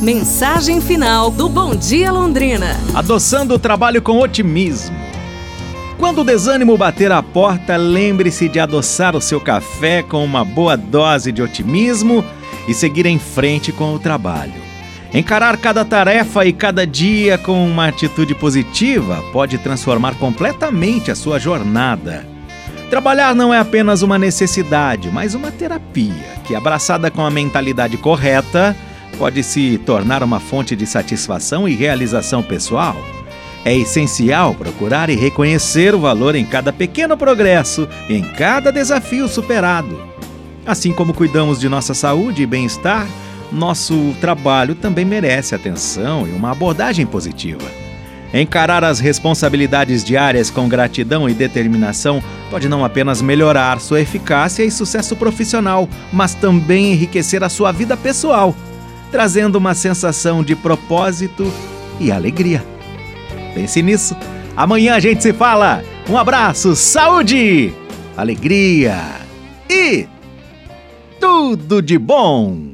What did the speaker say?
Mensagem final do Bom Dia Londrina. Adoçando o trabalho com otimismo. Quando o desânimo bater a porta, lembre-se de adoçar o seu café com uma boa dose de otimismo e seguir em frente com o trabalho. Encarar cada tarefa e cada dia com uma atitude positiva pode transformar completamente a sua jornada. Trabalhar não é apenas uma necessidade, mas uma terapia que, abraçada com a mentalidade correta, pode se tornar uma fonte de satisfação e realização pessoal. É essencial procurar e reconhecer o valor em cada pequeno progresso em cada desafio superado. Assim como cuidamos de nossa saúde e bem-estar, nosso trabalho também merece atenção e uma abordagem positiva. Encarar as responsabilidades diárias com gratidão e determinação pode não apenas melhorar sua eficácia e sucesso profissional, mas também enriquecer a sua vida pessoal, trazendo uma sensação de propósito e alegria. Pense nisso. Amanhã a gente se fala. Um abraço, saúde, alegria e tudo de bom!